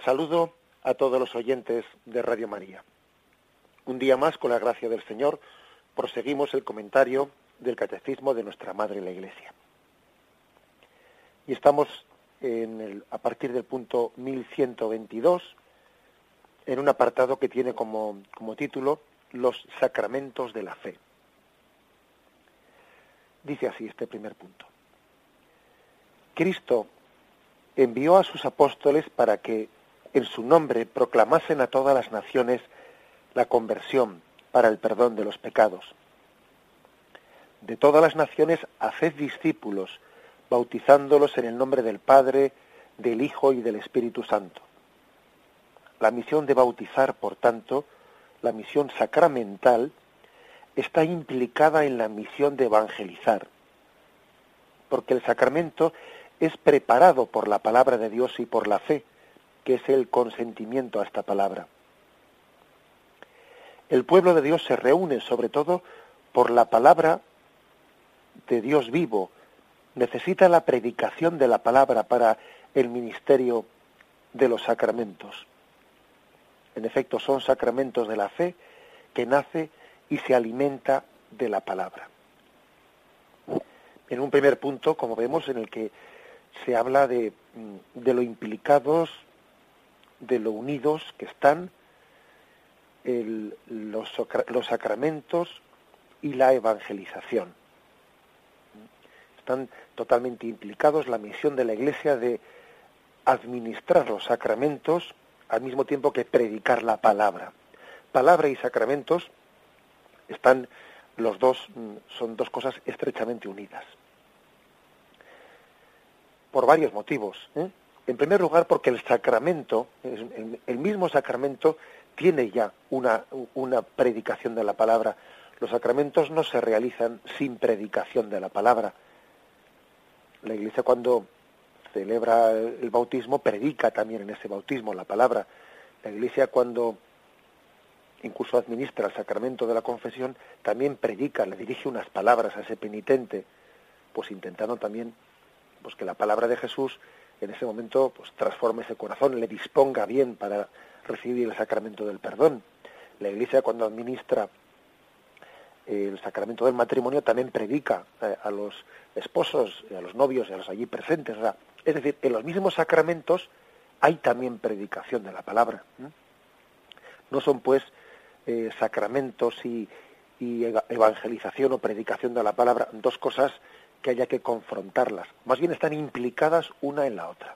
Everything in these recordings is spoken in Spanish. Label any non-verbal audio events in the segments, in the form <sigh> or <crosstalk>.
Saludo a todos los oyentes de Radio María. Un día más, con la gracia del Señor, proseguimos el comentario del Catecismo de nuestra Madre la Iglesia. Y estamos a partir del punto 1122 en un apartado que tiene como, como título Los sacramentos de la fe. Dice así este primer punto. Cristo envió a sus apóstoles para que en su nombre proclamasen a todas las naciones la conversión para el perdón de los pecados. De todas las naciones haced discípulos, bautizándolos en el nombre del Padre, del Hijo y del Espíritu Santo. La misión de bautizar, por tanto, la misión sacramental, está implicada en la misión de evangelizar, porque el sacramento es preparado por la palabra de Dios y por la fe, que es el consentimiento a esta palabra. El pueblo de Dios se reúne sobre todo por la palabra de Dios vivo. Necesita la predicación de la palabra para el ministerio de los sacramentos. En efecto, son sacramentos de la fe que nace y se alimenta de la palabra. En un primer punto, como vemos, en el que se habla de, de lo implicados, de lo unidos que están los, los sacramentos y la evangelización. Están totalmente implicados la misión de la Iglesia de administrar los sacramentos al mismo tiempo que predicar la palabra. Palabra y sacramentos están los dos mm, son dos cosas estrechamente unidas por varios motivos. ¿eh? En primer lugar, porque el sacramento, el mismo sacramento, tiene ya una, una predicación de la palabra. Los sacramentos no se realizan sin predicación de la palabra. La Iglesia cuando celebra el bautismo predica también en ese bautismo la palabra. La Iglesia cuando incluso administra el sacramento de la confesión también predica, le dirige unas palabras a ese penitente, pues intentando también pues que la palabra de Jesús en ese momento pues transforme ese corazón, le disponga bien para recibir el sacramento del perdón. La Iglesia cuando administra el sacramento del matrimonio también predica eh, a los esposos, a los novios a los allí presentes. es decir, en los mismos sacramentos hay también predicación de la palabra. No son pues eh, sacramentos y evangelización o predicación de la palabra dos cosas que haya que confrontarlas, más bien están implicadas una en la otra.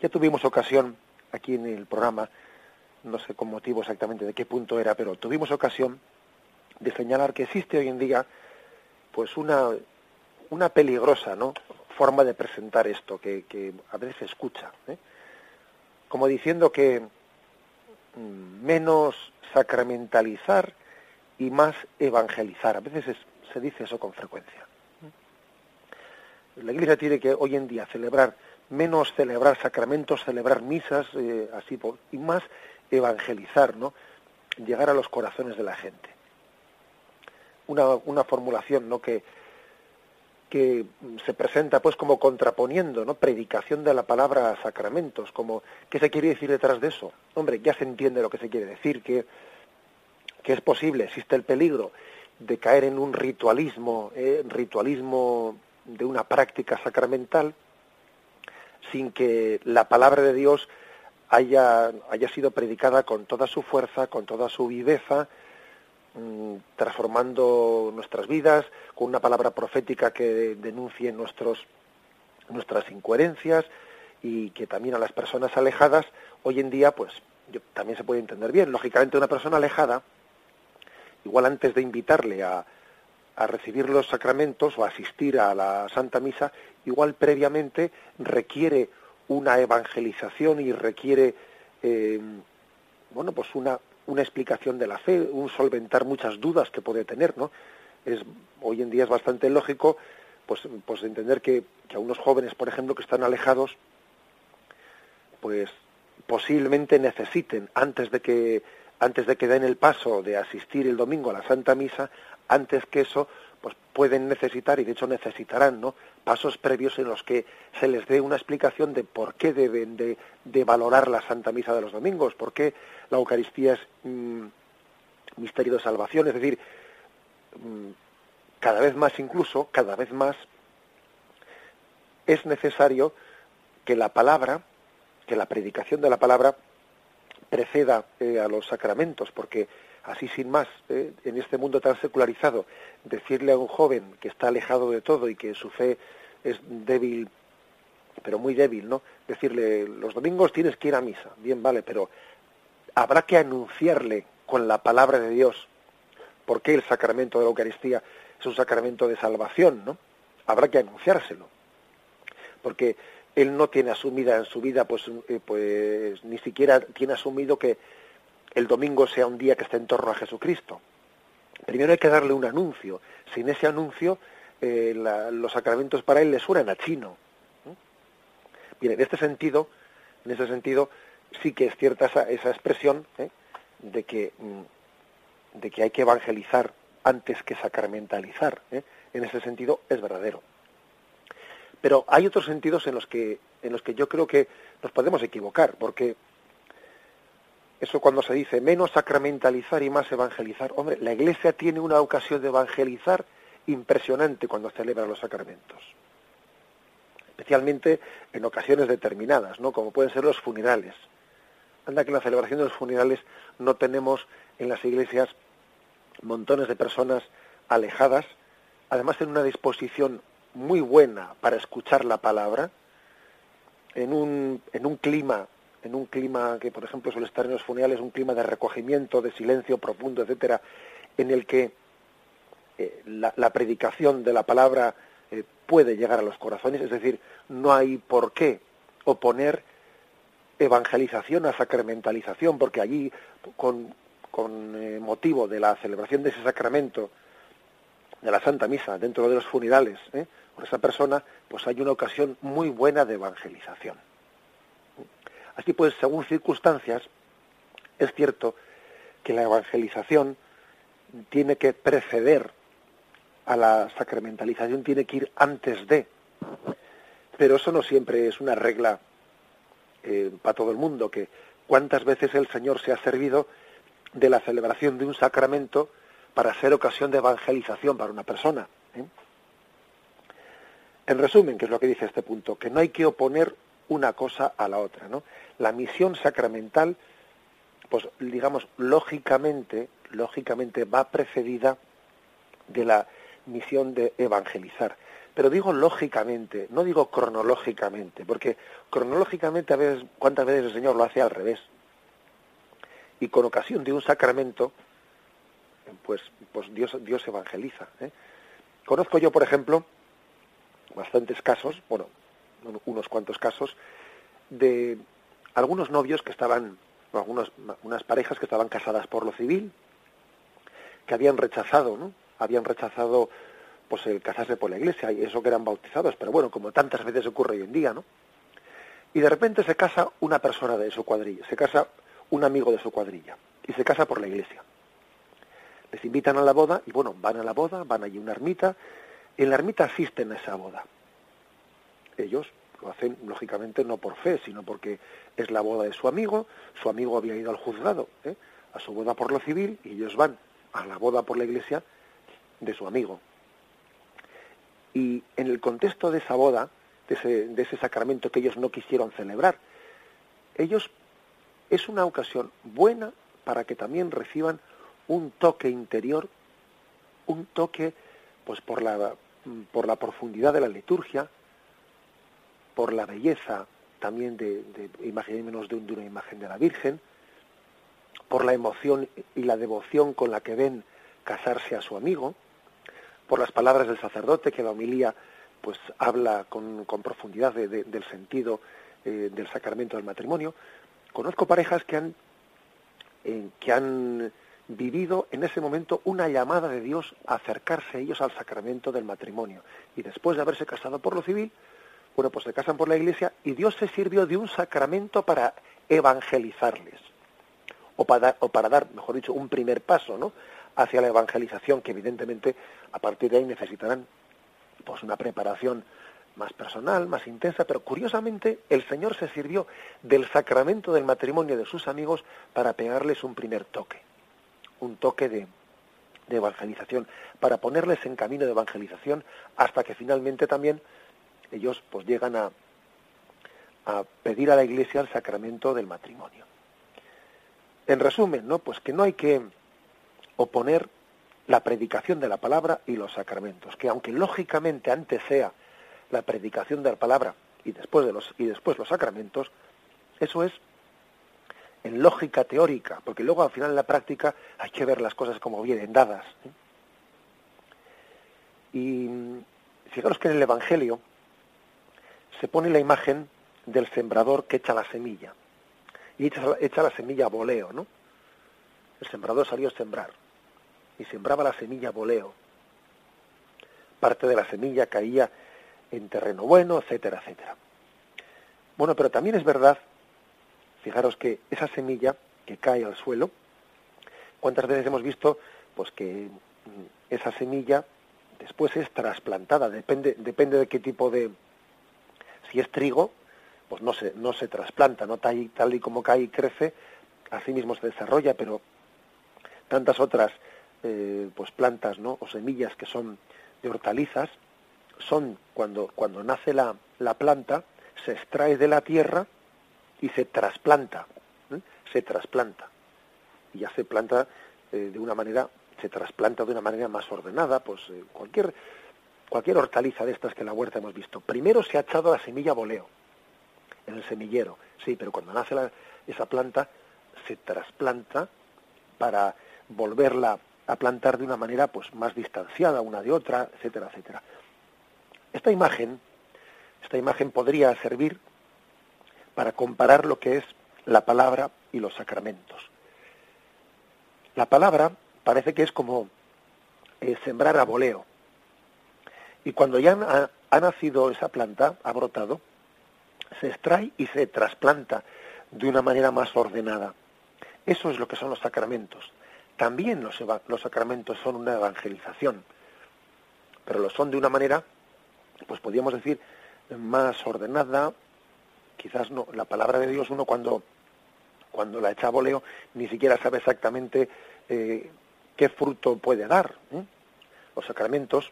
Ya tuvimos ocasión aquí en el programa, no sé con motivo exactamente de qué punto era, pero tuvimos ocasión de señalar que existe hoy en día pues una, una peligrosa ¿no? forma de presentar esto que, a veces se escucha, ¿eh? como diciendo que mm, menos sacramentalizar y más evangelizar. A veces es, se dice eso con frecuencia. La Iglesia tiene que hoy en día celebrar menos celebrar sacramentos, celebrar misas, eh, así por, y más evangelizar, ¿no? Llegar a los corazones de la gente. Una, una formulación, ¿no? Que, que se presenta pues como contraponiendo, ¿no? Predicación de la palabra a sacramentos, como ¿qué se quiere decir detrás de eso? Hombre, ya se entiende lo que se quiere decir, que, que es posible, existe el peligro de caer en un ritualismo, eh, ritualismo de una práctica sacramental, sin que la palabra de Dios haya, haya sido predicada con toda su fuerza, con toda su viveza, mm, transformando nuestras vidas, con una palabra profética que denuncie nuestros, nuestras incoherencias y que también a las personas alejadas hoy en día pues también se puede entender bien. Lógicamente una persona alejada, igual antes de invitarle a, a recibir los sacramentos o asistir a la Santa Misa, igual previamente requiere una evangelización y requiere eh, bueno pues una, una explicación de la fe, un solventar muchas dudas que puede tener, ¿no? Es, hoy en día es bastante lógico pues, pues entender que, que a unos jóvenes, por ejemplo, que están alejados, pues posiblemente necesiten antes de que antes de que den el paso de asistir el domingo a la Santa Misa, antes que eso, pues pueden necesitar y de hecho necesitarán, ¿no? Pasos previos en los que se les dé una explicación de por qué deben de, valorar la Santa Misa de los domingos, por qué la Eucaristía es mm, misterio de salvación, es decir, mm, cada vez más incluso, cada vez más es necesario que la palabra que la predicación de la palabra preceda eh, a los sacramentos, porque así sin más, eh, en este mundo tan secularizado, decirle a un joven que está alejado de todo y que su fe es débil, pero muy débil, ¿no? Decirle, los domingos tienes que ir a misa, bien, vale, pero habrá que anunciarle con la palabra de Dios por qué el sacramento de la Eucaristía es un sacramento de salvación, ¿no? Habrá que anunciárselo. Porque él no tiene asumida en su vida, pues, eh, pues ni siquiera tiene asumido que el domingo sea un día que esté en torno a Jesucristo. Primero hay que darle un anuncio. Sin ese anuncio, eh, los sacramentos para él le suenan a chino. Bien, en este sentido, en ese sentido, sí que es cierta esa, esa expresión ¿eh? de que mm, de que hay que evangelizar antes que sacramentalizar. En ese sentido es verdadero. Pero hay otros sentidos en los que, en los que yo creo que nos podemos equivocar, porque eso cuando se dice menos sacramentalizar y más evangelizar, hombre, la Iglesia tiene una ocasión de evangelizar impresionante cuando celebra los sacramentos. Especialmente en ocasiones determinadas, ¿no? Como pueden ser los funerales. Anda que en la celebración de los funerales no tenemos en las iglesias montones de personas alejadas, además en una disposición muy buena para escuchar la palabra, en un, en un clima, en un clima que por ejemplo suele estar en los funerales, un clima de recogimiento, de silencio profundo, etcétera, en el que eh, la, predicación de la palabra eh, puede llegar a los corazones, es decir, no hay por qué oponer evangelización a sacramentalización, porque allí, con, con eh, motivo de la celebración de ese sacramento, de la Santa Misa, dentro de los funerales, ¿eh? Por esa persona, pues hay una ocasión muy buena de evangelización. Así pues, según circunstancias, es cierto que la evangelización tiene que preceder a la sacramentalización, tiene que ir antes de. Pero eso no siempre es una regla eh, para todo el mundo, que cuántas veces el Señor se ha servido de la celebración de un sacramento para ser ocasión de evangelización para una persona. En resumen, que es lo que dice este punto, que no hay que oponer una cosa a la otra, ¿no? La misión sacramental, pues digamos, lógicamente, lógicamente va precedida de la misión de evangelizar. Pero digo lógicamente, no digo cronológicamente, porque cronológicamente a veces, cuántas veces el Señor lo hace al revés. Y con ocasión de un sacramento, pues, pues Dios, Dios evangeliza. ¿eh? Conozco yo, por ejemplo, bastantes casos, bueno, unos cuantos casos, de algunos novios que estaban, algunas unas parejas que estaban casadas por lo civil, que habían rechazado, ¿no? Habían rechazado pues el casarse por la iglesia y eso que eran bautizados, pero bueno, como tantas veces ocurre hoy en día, ¿no? Y de repente se casa una persona de su cuadrilla, se casa un amigo de su cuadrilla y se casa por la iglesia. Les invitan a la boda y bueno, van a la boda, van allí a una ermita, en la ermita asisten a esa boda. Ellos lo hacen, lógicamente, no por fe, sino porque es la boda de su amigo, su amigo había ido al juzgado, ¿eh? a su boda por lo civil, y ellos van a la boda por la iglesia de su amigo. Y en el contexto de esa boda, de ese, de ese sacramento que ellos no quisieron celebrar, ellos es una ocasión buena para que también reciban un toque interior, un toque pues por la por la profundidad de la liturgia, por la belleza también de, de imaginémonos de, de una imagen de la Virgen, por la emoción y la devoción con la que ven casarse a su amigo, por las palabras del sacerdote que la homilía pues habla con, profundidad del sentido eh, del sacramento del matrimonio. Conozco parejas que han eh, que han vivido en ese momento una llamada de Dios a acercarse ellos al sacramento del matrimonio. Y después de haberse casado por lo civil, bueno, pues se casan por la iglesia y Dios se sirvió de un sacramento para evangelizarles. O para, o para dar, mejor dicho, un primer paso, ¿no? hacia la evangelización, que evidentemente a partir de ahí necesitarán pues una preparación más personal, más intensa, pero curiosamente el Señor se sirvió del sacramento del matrimonio de sus amigos para pegarles un primer toque, un toque de, evangelización, para ponerles en camino de evangelización hasta que finalmente también ellos pues llegan a, a pedir a la Iglesia el sacramento del matrimonio. En resumen, ¿no? Pues que no hay que oponer la predicación de la palabra y los sacramentos, que aunque lógicamente antes sea la predicación de la palabra y después de los y después los sacramentos, eso es en lógica teórica, porque luego al final en la práctica hay que ver las cosas como vienen dadas. Y fijaros que en el Evangelio se pone la imagen del sembrador que echa la semilla. Y echa, echa la semilla a voleo, ¿no? El sembrador salió a sembrar y sembraba la semilla a voleo. Parte de la semilla caía en terreno bueno, etcétera, etcétera. Bueno, pero también es verdad, fijaros que esa semilla que cae al suelo, ¿cuántas veces hemos visto pues que mm, esa semilla después es trasplantada? Depende, depende de qué tipo de... Si es trigo, pues no se, no se trasplanta, no tal y, tal y como cae y crece, así mismo se desarrolla, pero tantas otras eh, pues plantas ¿no? o semillas que son de hortalizas, son cuando, cuando nace la, la planta, se extrae de la tierra y se trasplanta, ¿eh? se trasplanta. Y ya se planta eh, de una manera, se trasplanta de una manera más ordenada, pues cualquier, cualquier hortaliza de estas que en la huerta hemos visto. Primero se ha echado la semilla voleo, en el semillero, sí, pero cuando nace la, esa planta se trasplanta para volverla a plantar de una manera pues más distanciada una de otra, etcétera, etcétera. Esta imagen, esta imagen podría servir para comparar lo que es la palabra y los sacramentos. La palabra parece que es como eh, sembrar a voleo. Y cuando ya ha, ha nacido esa planta, ha brotado, se extrae y se trasplanta de una manera más ordenada. Eso es lo que son los sacramentos. También los, los sacramentos son una evangelización, pero lo son de una manera, pues podríamos decir, más ordenada, quizás no, la palabra de Dios uno cuando, cuando la echa a voleo ni siquiera sabe exactamente eh, qué fruto puede dar. ¿eh? Los sacramentos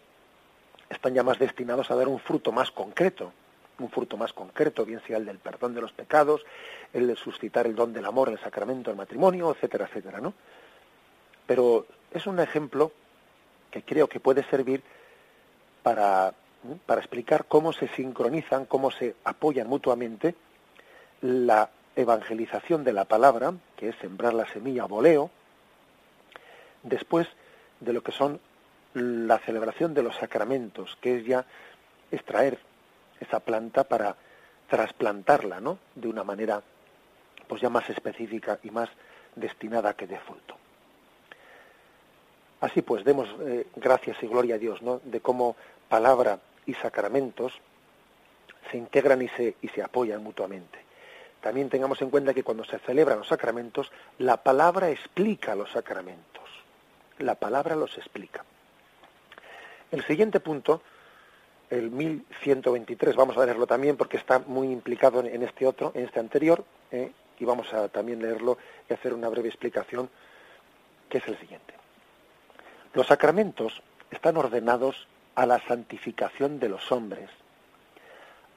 están ya más destinados a dar un fruto más concreto, un fruto más concreto, bien sea el del perdón de los pecados, el de suscitar el don del amor, el sacramento del matrimonio, etcétera, etcétera, ¿no? Pero es un ejemplo que creo que puede servir para, para explicar cómo se sincronizan, cómo se apoyan mutuamente la evangelización de la palabra, que es sembrar la semilla voleo, después de lo que son la celebración de los sacramentos, que es ya extraer esa planta para trasplantarla, ¿no? De una manera pues ya más específica y más destinada a que dé fruto. Así pues, demos eh, gracias y gloria a Dios, ¿no? De cómo palabra y sacramentos se integran y se, y se apoyan mutuamente. También tengamos en cuenta que cuando se celebran los sacramentos, la palabra explica los sacramentos. La palabra los explica. El siguiente punto, el 1123, vamos a leerlo también porque está muy implicado en, este otro, en este anterior, ¿eh? y vamos a también leerlo y hacer una breve explicación, que es el siguiente. Los sacramentos están ordenados a la santificación de los hombres,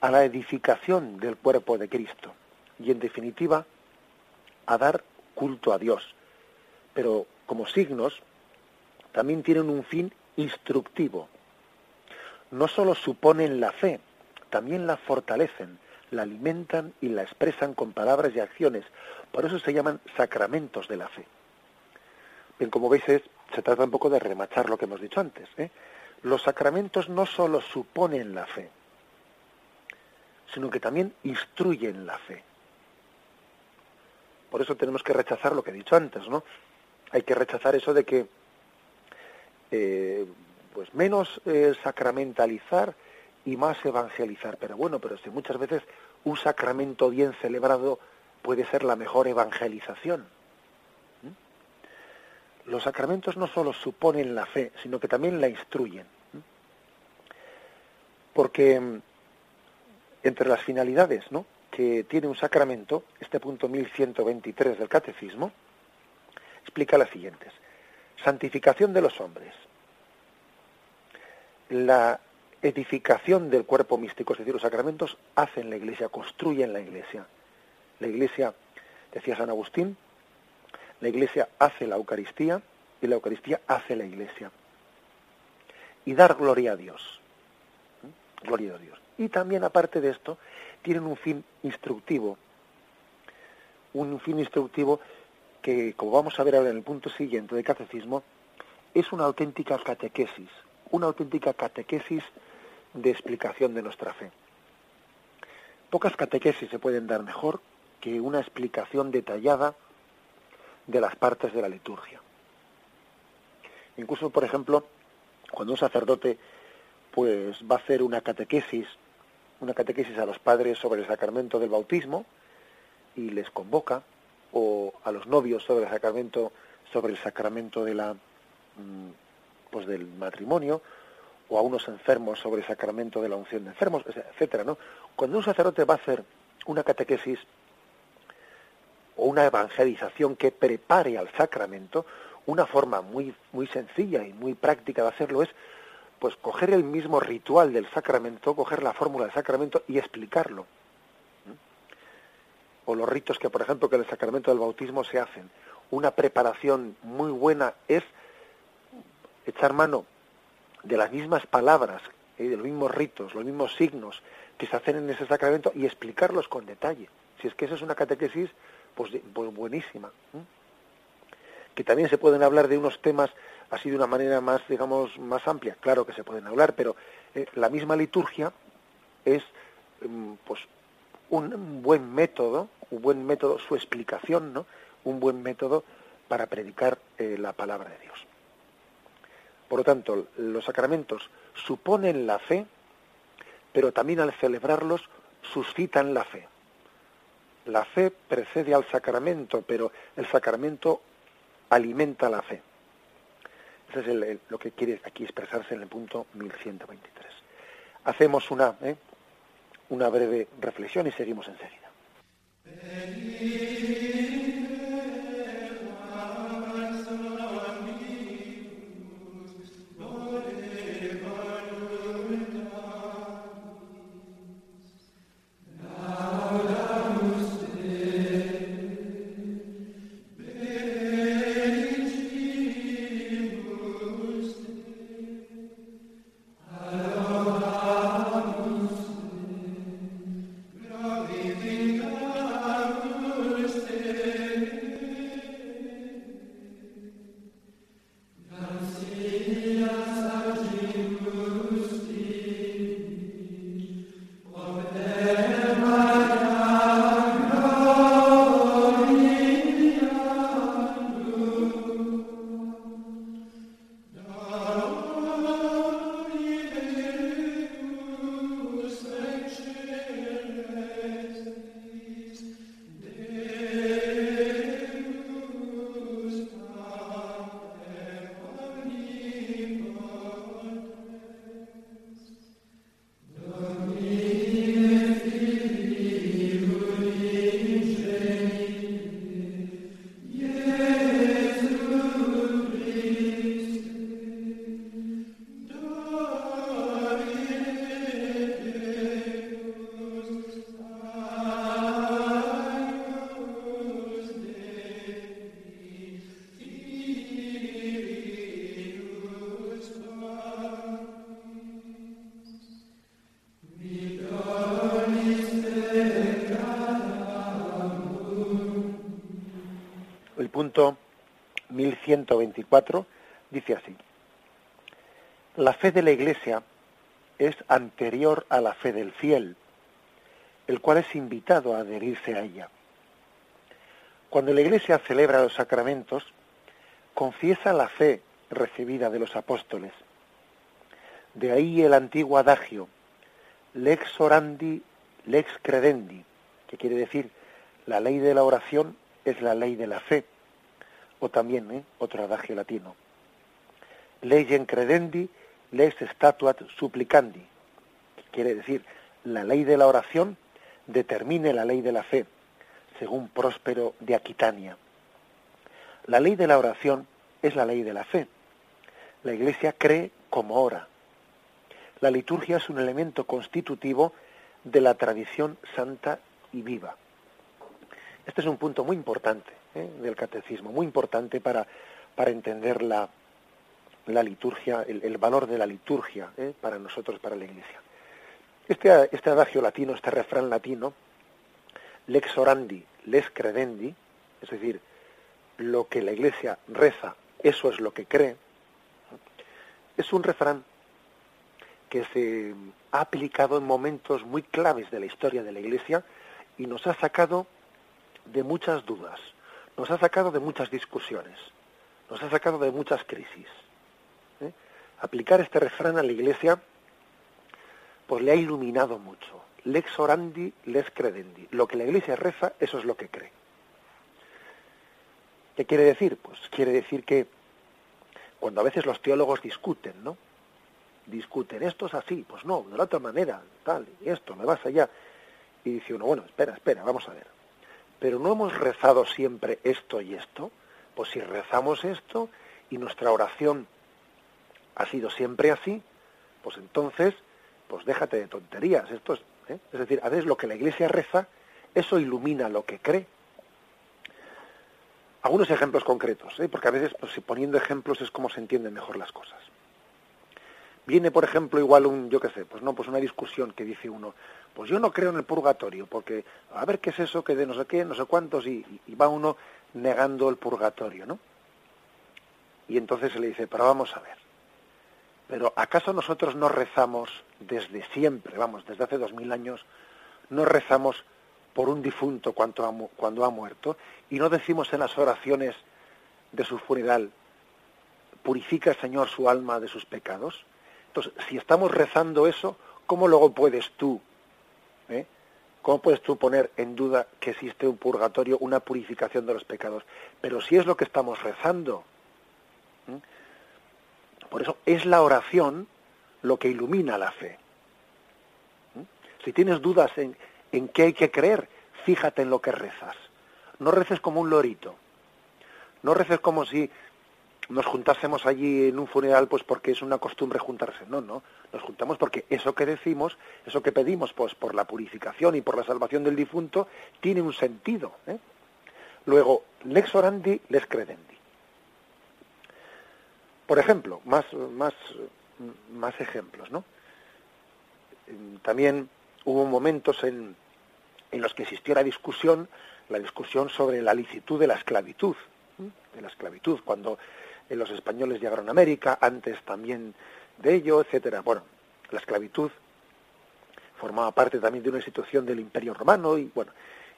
a la edificación del cuerpo de Cristo y, en definitiva, a dar culto a Dios. Pero como signos, también tienen un fin instructivo. No solo suponen la fe, también la fortalecen, la alimentan y la expresan con palabras y acciones. Por eso se llaman sacramentos de la fe. Bien, como veis, se trata un poco de remachar lo que hemos dicho antes. ¿eh? Los sacramentos no solo suponen la fe, sino que también instruyen la fe. Por eso tenemos que rechazar lo que he dicho antes, ¿no? Hay que rechazar eso de que eh, pues menos eh, sacramentalizar y más evangelizar. Pero bueno, pero si muchas veces un sacramento bien celebrado puede ser la mejor evangelización. Los sacramentos no solo suponen la fe, sino que también la instruyen. Porque mm, entre las finalidades ¿no? que tiene un sacramento, este punto 1123 del Catecismo, explica las siguientes. Santificación de los hombres, la edificación del cuerpo místico, es decir, los sacramentos hacen la iglesia, construyen la iglesia. La iglesia, decía San Agustín, la iglesia hace la Eucaristía y la Eucaristía hace la iglesia. Y dar gloria a Dios. ¿Mm? Gloria a Dios. Y también, aparte de esto, tienen un fin instructivo. Un fin instructivo que, como vamos a ver ahora en el punto siguiente del catecismo, es una auténtica catequesis una auténtica catequesis de explicación de nuestra fe. Pocas catequesis se pueden dar mejor que una explicación detallada de las partes de la liturgia. Incluso, por ejemplo, cuando un sacerdote pues va a hacer una catequesis, una catequesis a los padres sobre el sacramento del bautismo y les convoca, o a los novios sobre el sacramento, sobre el sacramento de la mm, pues del matrimonio o a unos enfermos sobre el sacramento de la unción de enfermos, etcétera, ¿no? Cuando un sacerdote va a hacer una catequesis o una evangelización que prepare al sacramento, una forma muy muy sencilla y muy práctica de hacerlo es pues coger el mismo ritual del sacramento, coger la fórmula del sacramento y explicarlo. O los ritos que, por ejemplo, que en el sacramento del bautismo se hacen. Una preparación muy buena es echar mano de las mismas palabras, de los mismos ritos, los mismos signos que se hacen en ese sacramento y explicarlos con detalle. Si es que eso es una catequesis, pues, pues buenísima. Que también se pueden hablar de unos temas así de una manera más, digamos, más amplia. Claro que se pueden hablar, pero eh, la misma liturgia es mm, pues un buen método, un buen método, su explicación, ¿no? Un buen método para predicar eh, la palabra de Dios. Por lo tanto, los sacramentos suponen la fe, pero también al celebrarlos suscitan la fe. La fe precede al sacramento, pero el sacramento alimenta la fe. Eso es lo que quiere aquí expresarse en el punto 1123. Hacemos una, ¿eh? una breve reflexión y seguimos enseguida. 124, dice así. La fe de la Iglesia es anterior a la fe del fiel, el cual es invitado a adherirse a ella. Cuando la Iglesia celebra los sacramentos, confiesa la fe recibida de los apóstoles. De ahí el antiguo adagio, lex orandi, lex credendi, que quiere decir, la ley de la oración es la ley de la fe, o también ¿eh? otro adagio latino, legem credendi, lex statuat supplicandi, que quiere decir, la ley de la oración determine la ley de la fe, según Próspero de Aquitania. La ley de la oración es la ley de la fe. La Iglesia cree como ora. La liturgia es un elemento constitutivo de la tradición santa y viva. Este es un punto muy importante ¿eh? del catecismo, muy importante para, para entender la, la liturgia, el, valor de la liturgia ¿eh? para nosotros, para la Iglesia. Este, este adagio latino, este refrán latino, lex orandi, lex credendi, es decir, lo que la Iglesia reza, eso es lo que cree, es un refrán que se ha aplicado en momentos muy claves de la historia de la Iglesia y nos ha sacado de muchas dudas, nos ha sacado de muchas discusiones, nos ha sacado de muchas crisis. ¿eh? Aplicar este refrán a la Iglesia pues le ha iluminado mucho. Lex orandi, lex credendi. Lo que la Iglesia reza, eso es lo que cree. ¿Qué quiere decir? Pues quiere decir que cuando a veces los teólogos discuten, ¿no? Discuten, esto es así, pues no, de la otra manera, tal, y esto, me vas allá. Y dice uno, bueno, espera, espera, vamos a ver. Pero no hemos rezado siempre esto y esto. Pues si rezamos esto y nuestra oración ha sido siempre así, pues entonces pues déjate de tonterías. Esto es, ¿eh? es decir, a veces lo que la Iglesia reza, eso ilumina lo que cree. Algunos ejemplos concretos, ¿eh? porque a veces pues, poniendo ejemplos es como se entienden mejor las cosas. Viene, por ejemplo, igual un, yo qué sé, pues no, pues una discusión que dice uno, pues yo no creo en el purgatorio, porque a ver qué es eso, que de no sé qué, no sé cuántos, y, va uno negando el purgatorio, ¿no? Y entonces se le dice, pero vamos a ver, pero ¿acaso nosotros no rezamos desde siempre, vamos, desde hace dos mil años, no rezamos por un difunto cuando ha, cuando ha muerto y no decimos en las oraciones de su funeral, purifica Señor su alma de sus pecados? Entonces, si estamos rezando eso, ¿cómo luego puedes tú, eh? cómo puedes tú poner en duda que existe un purgatorio, una purificación de los pecados? Pero si es lo que estamos rezando, por eso es la oración lo que ilumina la fe. Si tienes dudas en, en qué hay que creer, fíjate en lo que rezas. No reces como un lorito. No reces como si nos juntásemos allí en un funeral pues porque es una costumbre juntarse. No, no. Nos juntamos porque eso que decimos, eso que pedimos pues por la purificación y por la salvación del difunto, tiene un sentido. ¿eh? Luego, lex orandi, lex credendi. Por ejemplo, más, más, más ejemplos, ¿no? También hubo momentos en, en los que existió la discusión, la discusión sobre la licitud de la esclavitud, de la esclavitud, cuando los españoles llegaron a América, antes también de ello, etcétera. Bueno, la esclavitud formaba parte también de una institución del Imperio Romano y bueno,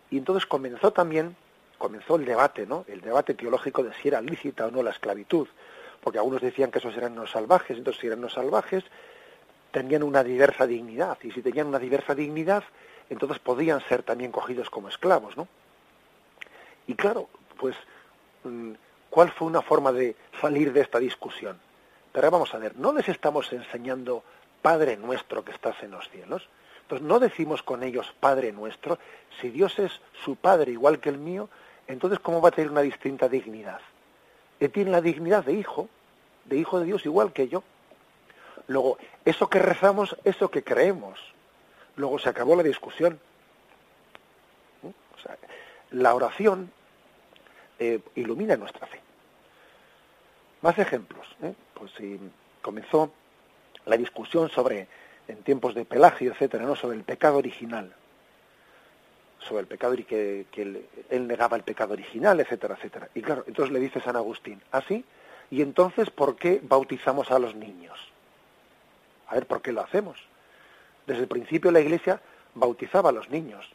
y entonces comenzó también comenzó el debate, ¿no? El debate teológico de si era lícita o no la esclavitud porque algunos decían que esos eran los salvajes, entonces si eran los salvajes tenían una diversa dignidad, y si tenían una diversa dignidad, entonces podían ser también cogidos como esclavos, ¿no? Y claro, pues, mm, ¿cuál fue una forma de salir de esta discusión? Pero vamos a ver, no les estamos enseñando Padre nuestro que estás en los cielos. Entonces no decimos con ellos Padre nuestro, si Dios es su Padre igual que el mío, entonces ¿cómo va a tener una distinta dignidad? Él tiene la dignidad de hijo, de hijo de Dios igual que yo. Luego, eso que rezamos, eso que creemos. Luego se acabó la discusión. ¿Mm? la oración eh, ilumina nuestra fe. Más ejemplos. ¿eh? Pues si comenzó la discusión sobre, en tiempos de Pelagio, etcétera, ¿no? sobre el pecado original. sobre el pecado y que, él, negaba el pecado original, etcétera, etcétera. Y claro, entonces le dice San Agustín, ¿así? ¿Ah, ¿Y entonces por qué bautizamos a los niños? A ver, ¿por qué lo hacemos? Desde el principio la Iglesia bautizaba a los niños.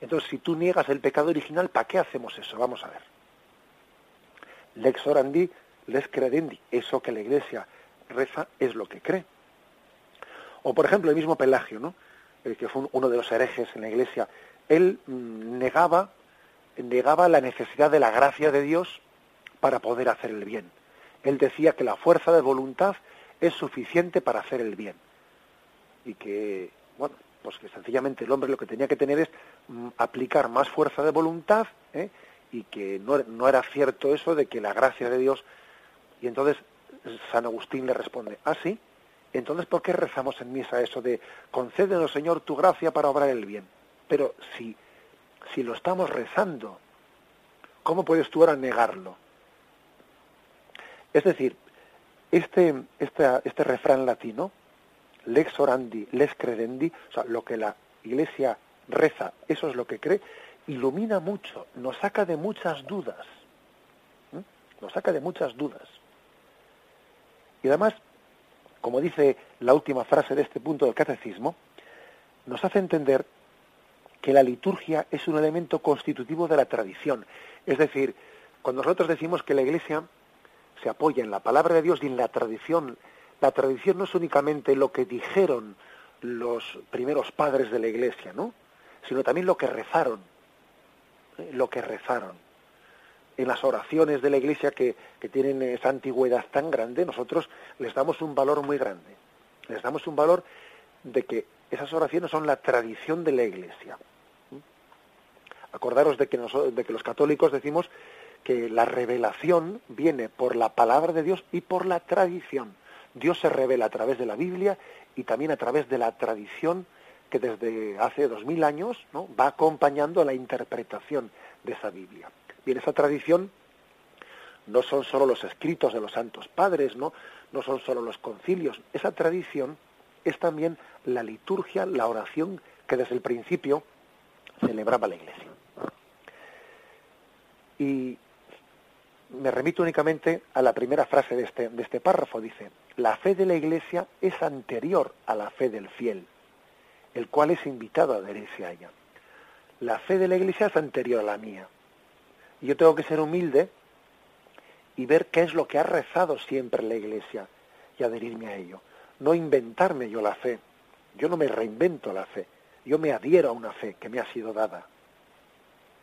Entonces, si tú niegas el pecado original, ¿para qué hacemos eso? Vamos a ver. Lex orandi, les credendi. Eso que la Iglesia reza es lo que cree. O, por ejemplo, el mismo Pelagio, ¿no? El que fue uno de los herejes en la Iglesia. Él mm, negaba, negaba la necesidad de la gracia de Dios para poder hacer el bien. Él decía que la fuerza de voluntad es suficiente para hacer el bien. Y que, bueno, pues que sencillamente el hombre lo que tenía que tener es mm, aplicar más fuerza de voluntad ¿eh? Y que no, no, era cierto eso de que la gracia de Dios. Y entonces San Agustín le responde, ah, sí, entonces ¿por qué rezamos en misa eso de concédenos Señor tu gracia para obrar el bien? Pero si, si lo estamos rezando, ¿cómo puedes tú ahora negarlo? Es decir, este, este, este refrán latino, lex orandi, lex credendi, o sea, lo que la Iglesia reza, eso es lo que cree, ilumina mucho, nos saca de muchas dudas. Nos saca de muchas dudas. Y además, como dice la última frase de este punto del catecismo, nos hace entender que la liturgia es un elemento constitutivo de la tradición. Es decir, cuando nosotros decimos que la Iglesia se apoya en la palabra de Dios y en la tradición. La tradición no es únicamente lo que dijeron los primeros padres de la Iglesia, ¿no? Sino también lo que rezaron. Lo que rezaron. En las oraciones de la Iglesia que, que tienen esa antigüedad tan grande, nosotros les damos un valor muy grande. Les damos un valor de que esas oraciones son la tradición de la Iglesia. Acordaros de que, de que los católicos decimos que la revelación viene por la palabra de Dios y por la tradición. Dios se revela a través de la Biblia y también a través de la tradición que desde hace dos mil años ¿no? va acompañando a la interpretación de esa Biblia. Bien, esa tradición no son solo los escritos de los santos padres, no, no son solo los concilios. Esa tradición es también la liturgia, la oración que desde el principio celebraba la Iglesia. Y me remito únicamente a la primera frase de este, de este párrafo. Dice, la fe de la Iglesia es anterior a la fe del fiel, el cual es invitado a adherirse a ella. La fe de la Iglesia es anterior a la mía. Yo tengo que ser humilde y ver qué es lo que ha rezado siempre la Iglesia y adherirme a ello. No inventarme yo la fe. Yo no me reinvento la fe. Yo me adhiero a una fe que me ha sido dada.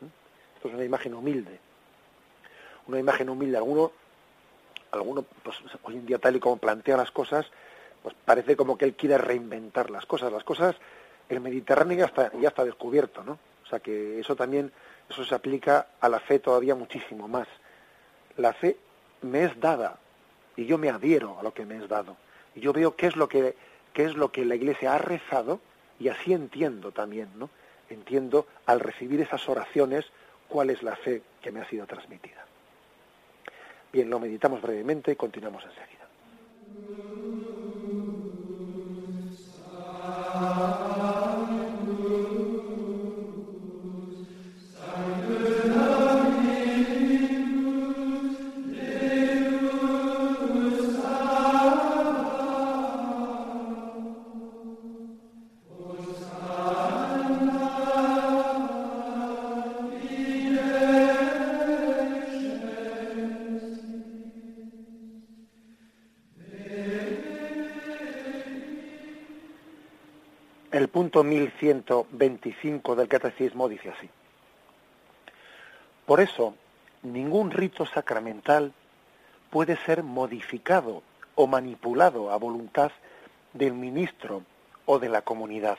¿Mm? Esto es una imagen humilde una imagen humilde. Alguno, alguno pues, hoy en día tal y como plantea las cosas, pues parece como que él quiere reinventar las cosas. Las cosas, el Mediterráneo ya está, ya está descubierto, ¿no? O sea que eso también, eso se aplica a la fe todavía muchísimo más. La fe me es dada y yo me adhiero a lo que me es dado. Y yo veo qué es lo que, qué es lo que la Iglesia ha rezado y así entiendo también, ¿no? Entiendo al recibir esas oraciones cuál es la fe que me ha sido transmitida. Bien, lo meditamos brevemente y continuamos enseguida. Punto 1125 del Catecismo dice así. Por eso, ningún rito sacramental puede ser modificado o manipulado a voluntad del ministro o de la comunidad.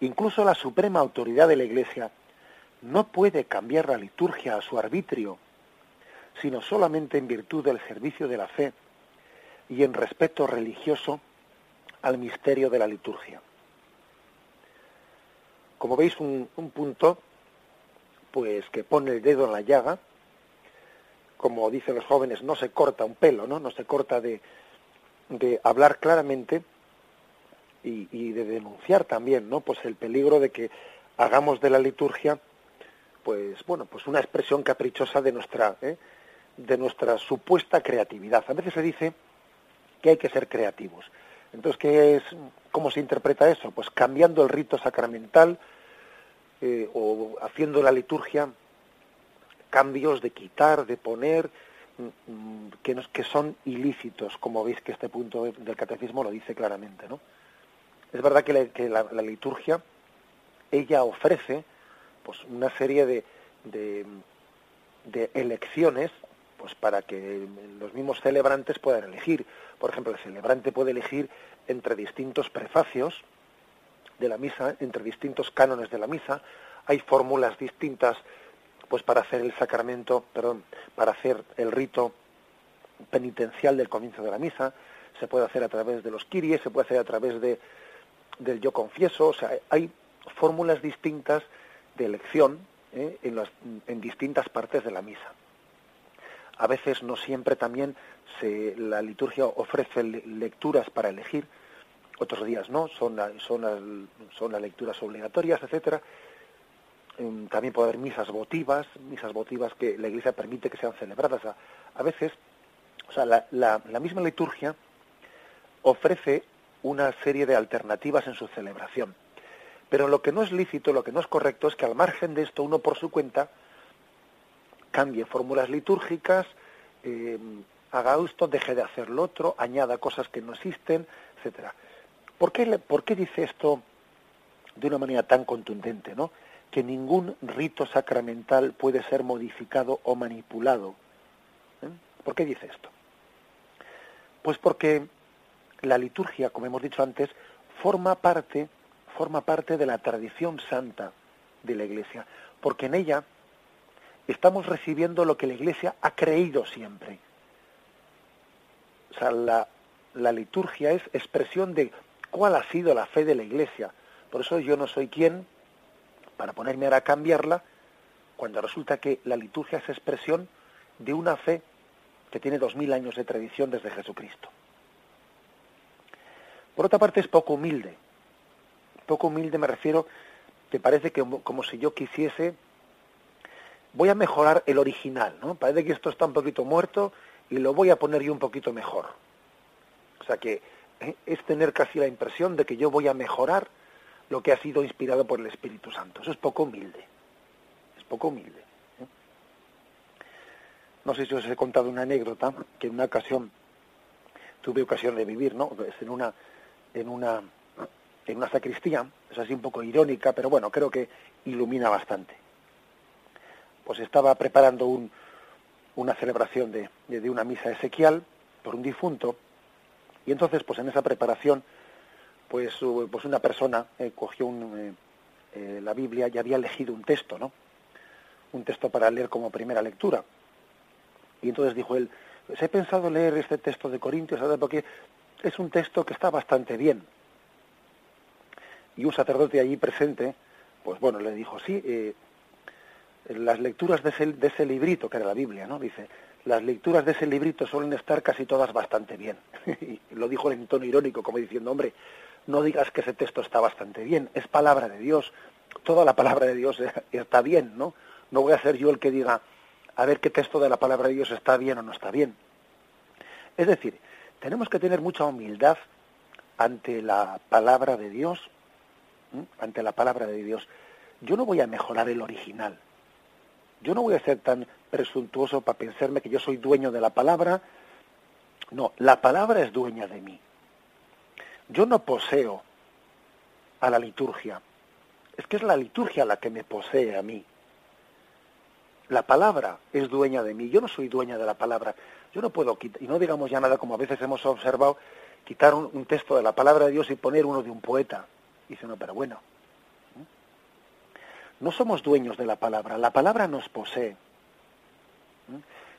Incluso la suprema autoridad de la Iglesia no puede cambiar la liturgia a su arbitrio, sino solamente en virtud del servicio de la fe y en respeto religioso al misterio de la liturgia como veis, un, punto pues que pone el dedo en la llaga, como dicen los jóvenes, no se corta un pelo, ¿no? No se corta de, hablar claramente y, de denunciar también, ¿no? Pues el peligro de que hagamos de la liturgia, pues bueno, pues una expresión caprichosa de nuestra, ¿eh? de nuestra supuesta creatividad. A veces se dice que hay que ser creativos. Entonces, ¿qué es, ¿cómo se interpreta eso? Pues cambiando el rito sacramental eh, o haciendo la liturgia cambios de quitar, de poner, mm, mm, que, que son ilícitos, como veis que este punto del catecismo lo dice claramente. ¿no? Es verdad que, la, liturgia, ella ofrece pues, una serie de, de elecciones pues para que los mismos celebrantes puedan elegir. Por ejemplo, el celebrante puede elegir entre distintos prefacios de la misa, entre distintos cánones de la misa. Hay fórmulas distintas pues para hacer el sacramento, perdón, para hacer el rito penitencial del comienzo de la misa, se puede hacer a través de los kiries, se puede hacer a través de del yo confieso, o sea, hay fórmulas distintas de elección ¿eh? en, en distintas partes de la misa. A veces no siempre también se, la liturgia ofrece lecturas para elegir, otros días no, son, son, son las lecturas obligatorias, etcétera. Em, también puede haber misas votivas, misas votivas que la Iglesia permite que sean celebradas. A, veces, o sea, la, la, misma liturgia ofrece una serie de alternativas en su celebración. Pero lo que no es lícito, lo que no es correcto es que al margen de esto uno por su cuenta cambie fórmulas litúrgicas, em, haga esto, deje de hacer lo otro, añada cosas que no existen, etcétera. ¿Por qué, ¿Por qué dice esto de una manera tan contundente, no? que ningún rito sacramental puede ser modificado o manipulado. ¿Eh? ¿Por qué dice esto? Pues porque la liturgia, como hemos dicho antes, forma parte, forma parte de la tradición santa de la Iglesia, porque en ella estamos recibiendo lo que la Iglesia ha creído siempre. O sea, la, la liturgia es expresión de cuál ha sido la fe de la Iglesia. Por eso yo no soy quien para ponerme ahora a cambiarla, cuando resulta que la liturgia es expresión de una fe que tiene dos mil años de tradición desde Jesucristo. Por otra parte, es poco humilde. Poco humilde me refiero, que parece que como si yo quisiese, voy a mejorar el original, ¿no? Parece que esto está un poquito muerto y lo voy a poner yo un poquito mejor. O sea que ¿eh? es tener casi la impresión de que yo voy a mejorar lo que ha sido inspirado por el Espíritu Santo. Eso es poco humilde. Es poco humilde. No sé si os he contado una anécdota que en una ocasión tuve ocasión de vivir, ¿no? en una en una en una sacristía, es así un poco irónica, pero bueno, creo que ilumina bastante. Pues estaba preparando un, una celebración de, de, una misa esequial por un difunto, y entonces, pues en esa preparación, pues, pues una persona eh, cogió eh, eh, la Biblia y había elegido un texto, ¿no? Un texto para leer como primera lectura. Y entonces dijo él, pues he pensado leer este texto de Corintios, porque es un texto que está bastante bien. Y un sacerdote allí presente, pues bueno, le dijo, sí, las lecturas de ese, de ese librito, que era la Biblia, ¿no? Dice, las lecturas de ese librito suelen estar casi todas bastante bien. <laughs> y lo dijo en tono irónico, como diciendo, hombre, no digas que ese texto está bastante bien, es palabra de Dios, toda la palabra de Dios <laughs> está bien, ¿no? No voy a ser yo el que diga, a ver qué texto de la palabra de Dios está bien o no está bien. Es decir, tenemos que tener mucha humildad ante la palabra de Dios, ante la palabra de Dios. Yo no voy a mejorar el original. Yo no voy a ser tan presuntuoso para pensarme que yo soy dueño de la palabra. No, la palabra es dueña de mí. Yo no poseo a la liturgia. Es que es la liturgia la que me posee a mí. La palabra es dueña de mí. Yo no soy dueña de la palabra. Yo no puedo quitar, y no digamos ya nada como a veces hemos observado, quitar un, texto de la palabra de Dios y poner uno de un poeta. Dice, no, pero bueno. No somos dueños de la palabra. La palabra nos posee.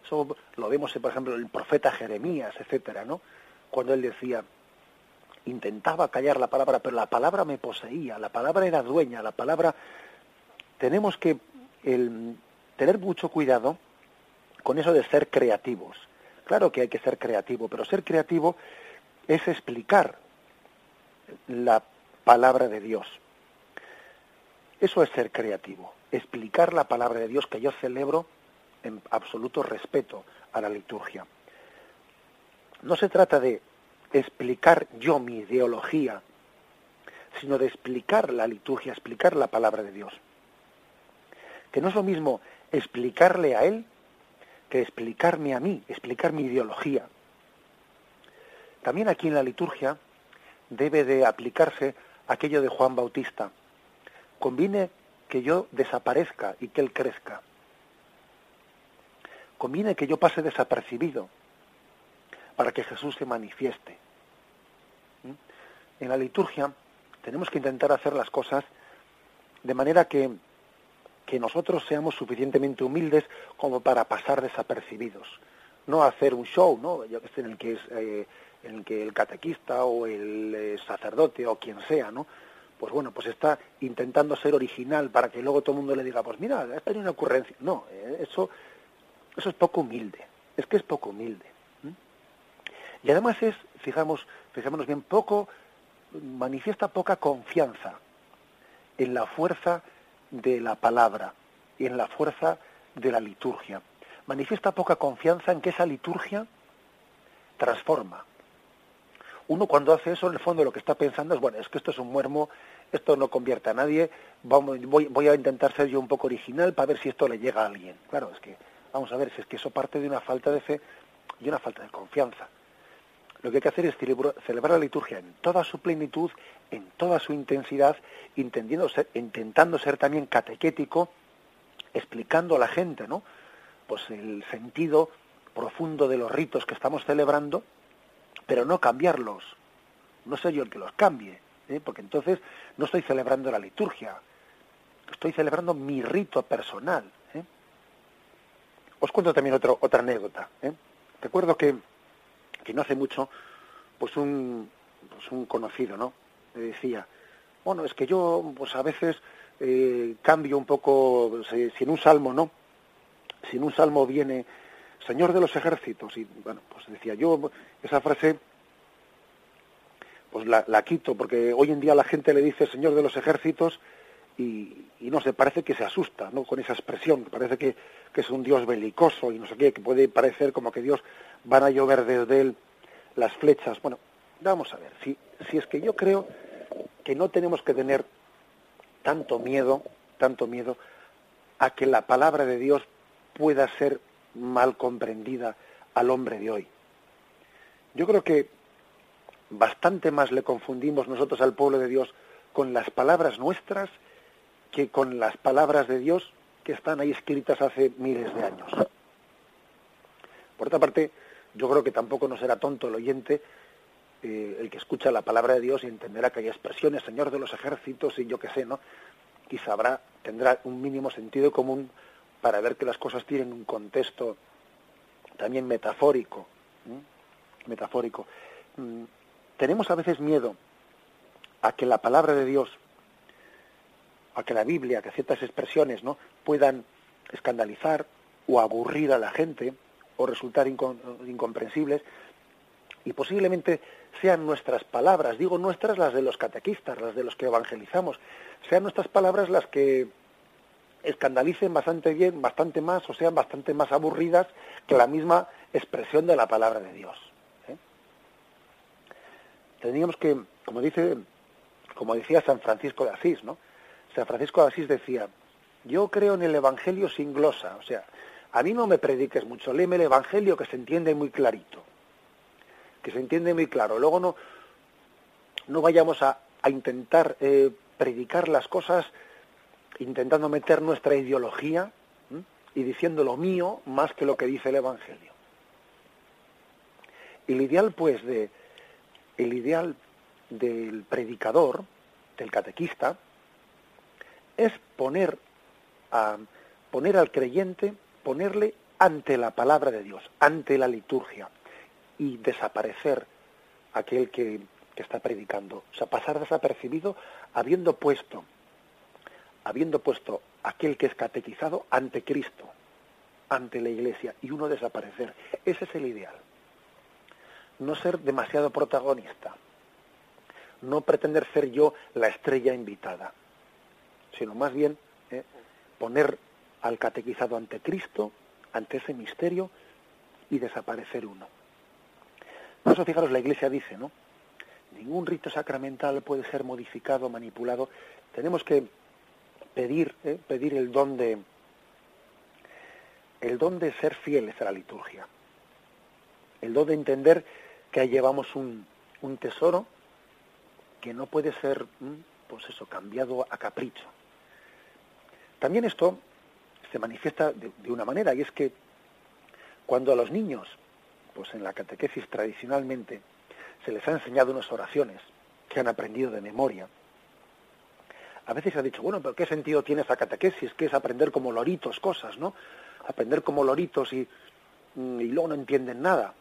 Eso lo vemos, por ejemplo, el profeta Jeremías, etcétera, ¿no? Cuando él decía, intentaba callar la palabra, pero la palabra me poseía, la palabra era dueña, la palabra... Tenemos que tener mucho cuidado con eso de ser creativos. Claro que hay que ser creativo, pero ser creativo es explicar la palabra de Dios. Eso es ser creativo, explicar la palabra de Dios que yo celebro en absoluto respeto a la liturgia. No se trata de explicar yo mi ideología, sino de explicar la liturgia, explicar la palabra de Dios. Que no es lo mismo explicarle a Él que explicarme a mí, explicar mi ideología. También aquí en la liturgia debe de aplicarse aquello de Juan Bautista. Conviene que yo desaparezca y que Él crezca. Conviene que yo pase desapercibido para que Jesús se manifieste. ¿Mm? En la liturgia tenemos que intentar hacer las cosas de manera que, que nosotros seamos suficientemente humildes como para pasar desapercibidos. No hacer un show, ¿no? Que sé, en el que es eh, en el que el catequista o el eh, sacerdote o quien sea, ¿no? Pues bueno, pues está intentando ser original para que luego todo el mundo le diga, pues mira, ha tenido una ocurrencia. No, eh, eso, eso es poco humilde. Es que es poco humilde. Y además es, fijamos, fijémonos bien, poco, manifiesta poca confianza en la fuerza de la palabra y en la fuerza de la liturgia. Manifiesta poca confianza en que esa liturgia transforma, uno cuando hace eso, en el fondo lo que está pensando es, bueno, es que esto es un muermo, esto no convierte a nadie, vamos, voy, voy a intentar ser yo un poco original para ver si esto le llega a alguien. Claro, es que, vamos a ver, si es que eso parte de una falta de fe y una falta de confianza. Lo que hay que hacer es celebrar la liturgia en toda su plenitud, en toda su intensidad, intentando ser, intentando ser también catequético, explicando a la gente, ¿no? Pues el sentido profundo de los ritos que estamos celebrando, pero no cambiarlos. No soy yo el que los cambie, ¿eh? porque entonces no estoy celebrando la liturgia, estoy celebrando mi rito personal. ¿eh? Os cuento también otro, otra anécdota. ¿eh? Recuerdo que, que no hace mucho, pues un, pues un conocido, ¿no? Me decía, bueno, es que yo, pues a veces eh, cambio un poco, si, si en un salmo, ¿no? Si en un salmo viene Señor de los ejércitos. Y bueno, pues decía yo, esa frase, pues la, quito, porque hoy en día la gente le dice Señor de los ejércitos y, no sé, parece que se asusta, ¿no? Con esa expresión, parece que, que, es un Dios belicoso y no sé qué, que puede parecer como que Dios van a llover desde él las flechas. Bueno, vamos a ver, si, si es que yo creo que no tenemos que tener tanto miedo, tanto miedo a que la palabra de Dios pueda ser mal comprendida al hombre de hoy. Yo creo que bastante más le confundimos nosotros al pueblo de Dios con las palabras nuestras que con las palabras de Dios que están ahí escritas hace miles de años. Por otra parte, yo creo que tampoco no será tonto el oyente eh, el que escucha la palabra de Dios y entenderá que hay expresiones, Señor de los ejércitos y yo qué sé, ¿no? Y sabrá, tendrá un mínimo sentido común para ver que las cosas tienen un contexto también metafórico. Metafórico. Mm, tenemos a veces miedo a que la palabra de Dios, a que la Biblia, que ciertas expresiones no puedan escandalizar o aburrir a la gente o resultar incomprensibles y posiblemente sean nuestras palabras, digo nuestras las de los catequistas, las de los que evangelizamos, sean nuestras palabras las que escandalicen bastante bien, bastante más, o sean bastante más aburridas que la misma expresión de la palabra de Dios. ¿eh? Tendríamos que, como dice, como decía San Francisco de Asís, ¿no? San Francisco de Asís decía, yo creo en el Evangelio sin glosa, o sea, a mí no me prediques mucho, léeme el Evangelio que se entiende muy clarito, que se entiende muy claro. Luego no, no vayamos a, a intentar eh, predicar las cosas intentando meter nuestra ideología y diciendo lo mío más que lo que dice el Evangelio. El ideal, pues, de el ideal del predicador, del catequista, es poner a poner al creyente, ponerle ante la palabra de Dios, ante la liturgia, y desaparecer aquel que, que está predicando. O sea, pasar desapercibido habiendo puesto habiendo puesto aquel que es catequizado ante Cristo, ante la Iglesia, y uno desaparecer. Ese es el ideal. No ser demasiado protagonista. No pretender ser yo la estrella invitada. sino más bien ¿eh? poner al catequizado ante Cristo, ante ese misterio y desaparecer uno. Por eso, fijaros, la Iglesia dice, ¿no? Ningún rito sacramental puede ser modificado, manipulado. Tenemos que pedir, ¿eh? pedir el don de el don de ser fieles a la liturgia, el don de entender que ahí llevamos un, un tesoro que no puede ser, pues eso, cambiado a capricho. También esto se manifiesta de, una manera, y es que cuando a los niños, pues en la catequesis tradicionalmente, se les ha enseñado unas oraciones que han aprendido de memoria, a veces se ha dicho, bueno, pero ¿qué sentido tiene esa catequesis? Que es aprender como loritos cosas, ¿no? Aprender como loritos y, y luego no entienden nada.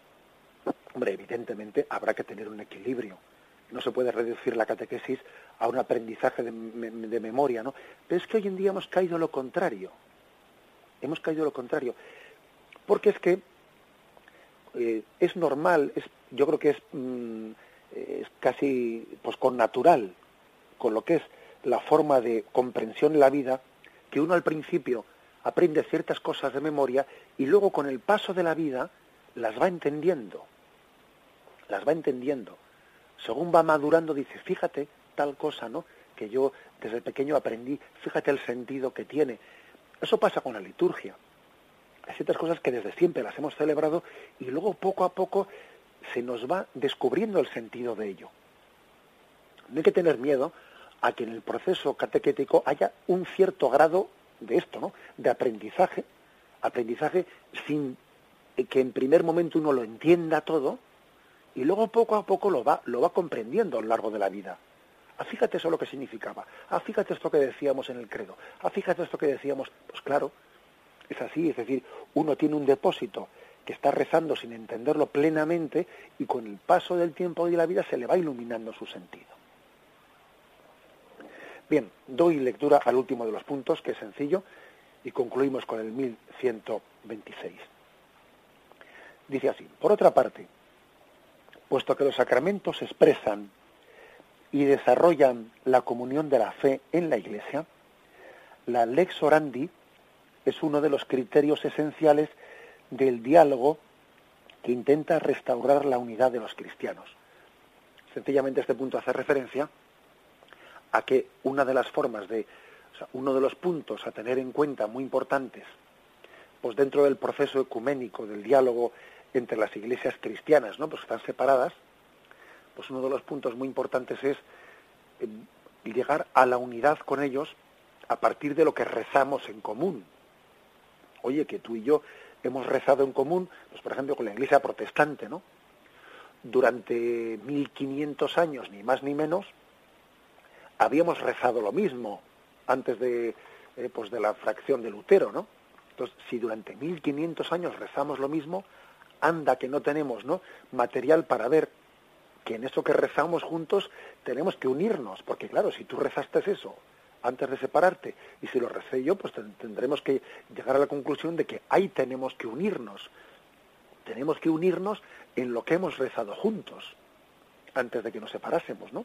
Hombre, evidentemente habrá que tener un equilibrio. No se puede reducir la catequesis a un aprendizaje de, memoria, ¿no? Pero es que hoy en día hemos caído lo contrario. Hemos caído lo contrario. Porque es que eh, es normal, es, yo creo que es, mm, es casi pues con natural, con lo que es la forma de comprensión en la vida, que uno al principio aprende ciertas cosas de memoria y luego con el paso de la vida las va entendiendo las va entendiendo. Según va madurando, dice, fíjate tal cosa, ¿no? Que yo desde pequeño aprendí, fíjate el sentido que tiene. Eso pasa con la liturgia. Hay ciertas cosas que desde siempre las hemos celebrado y luego poco a poco se nos va descubriendo el sentido de ello. No hay que tener miedo a que en el proceso catequético haya un cierto grado de esto, ¿no? De aprendizaje, aprendizaje sin que en primer momento uno lo entienda todo, y luego poco a poco lo va, lo va comprendiendo a lo largo de la vida. Ah, fíjate eso lo que significaba. Ah, fíjate esto que decíamos en el credo. Ah, fíjate esto que decíamos. Pues claro, es así, es decir, uno tiene un depósito que está rezando sin entenderlo plenamente y con el paso del tiempo y de la vida se le va iluminando su sentido. Bien, doy lectura al último de los puntos, que es sencillo, y concluimos con el 1126. Dice así, por otra parte, puesto que los sacramentos expresan y desarrollan la comunión de la fe en la Iglesia, la lex orandi es uno de los criterios esenciales del diálogo que intenta restaurar la unidad de los cristianos. Sencillamente este punto hace referencia a que una de las formas de, o sea, uno de los puntos a tener en cuenta muy importantes, pues dentro del proceso ecuménico, del diálogo entre las iglesias cristianas, ¿no? Pues están separadas. Pues uno de los puntos muy importantes es eh, llegar a la unidad con ellos a partir de lo que rezamos en común. Oye, que tú y yo hemos rezado en común, pues por ejemplo con la iglesia protestante, ¿no? Durante 1500 años, ni más ni menos, habíamos rezado lo mismo antes de, eh, pues de la fracción de Lutero, ¿no? Entonces, si durante 1500 años rezamos lo mismo, anda que no tenemos ¿no? material para ver que en eso que rezamos juntos tenemos que unirnos, porque claro, si tú rezaste eso antes de separarte y si lo recé yo, pues tendremos que llegar a la conclusión de que ahí tenemos que unirnos. Tenemos que unirnos en lo que hemos rezado juntos antes de que nos separásemos, ¿no?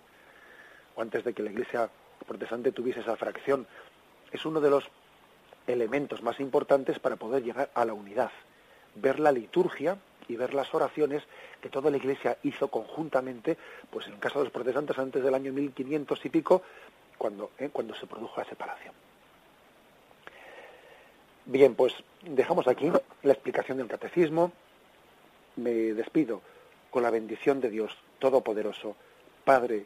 O antes de que la Iglesia protestante tuviese esa fracción. Es uno de los elementos más importantes para poder llegar a la unidad ver la liturgia y ver las oraciones que toda la Iglesia hizo conjuntamente, pues en el caso de los protestantes antes del año 1500 y pico, cuando, eh, cuando se produjo la separación. Bien, pues dejamos aquí la explicación del catecismo. Me despido con la bendición de Dios Todopoderoso, Padre,